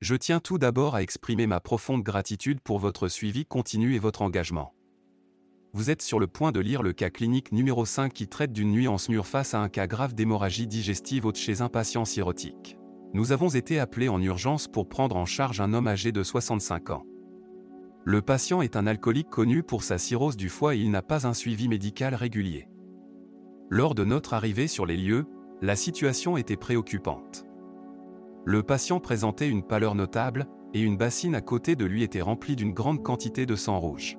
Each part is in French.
Je tiens tout d'abord à exprimer ma profonde gratitude pour votre suivi continu et votre engagement. Vous êtes sur le point de lire le cas clinique numéro 5 qui traite d'une en SMUR face à un cas grave d'hémorragie digestive haute chez un patient cirrhotique. Nous avons été appelés en urgence pour prendre en charge un homme âgé de 65 ans. Le patient est un alcoolique connu pour sa cirrhose du foie et il n'a pas un suivi médical régulier. Lors de notre arrivée sur les lieux, la situation était préoccupante. Le patient présentait une pâleur notable, et une bassine à côté de lui était remplie d'une grande quantité de sang rouge.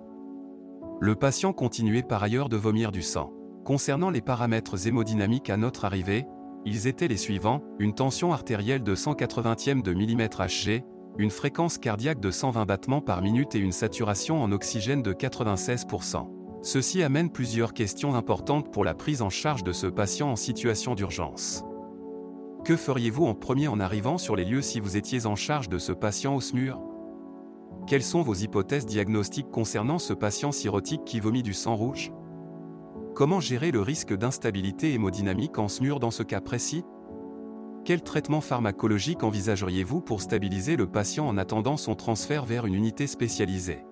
Le patient continuait par ailleurs de vomir du sang. Concernant les paramètres hémodynamiques à notre arrivée, ils étaient les suivants, une tension artérielle de 180e de mm Hg, une fréquence cardiaque de 120 battements par minute et une saturation en oxygène de 96%. Ceci amène plusieurs questions importantes pour la prise en charge de ce patient en situation d'urgence. Que feriez-vous en premier en arrivant sur les lieux si vous étiez en charge de ce patient au SMUR Quelles sont vos hypothèses diagnostiques concernant ce patient cirrhotique qui vomit du sang rouge? Comment gérer le risque d'instabilité hémodynamique en SMUR dans ce cas précis? Quel traitement pharmacologique envisageriez-vous pour stabiliser le patient en attendant son transfert vers une unité spécialisée?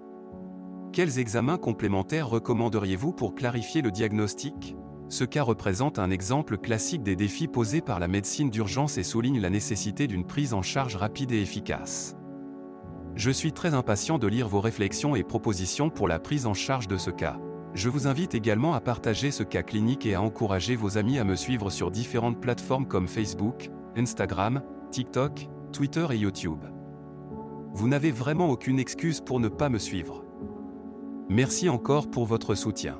Quels examens complémentaires recommanderiez-vous pour clarifier le diagnostic? Ce cas représente un exemple classique des défis posés par la médecine d'urgence et souligne la nécessité d'une prise en charge rapide et efficace. Je suis très impatient de lire vos réflexions et propositions pour la prise en charge de ce cas. Je vous invite également à partager ce cas clinique et à encourager vos amis à me suivre sur différentes plateformes comme Facebook, Instagram, TikTok, Twitter et YouTube. Vous n'avez vraiment aucune excuse pour ne pas me suivre. Merci encore pour votre soutien.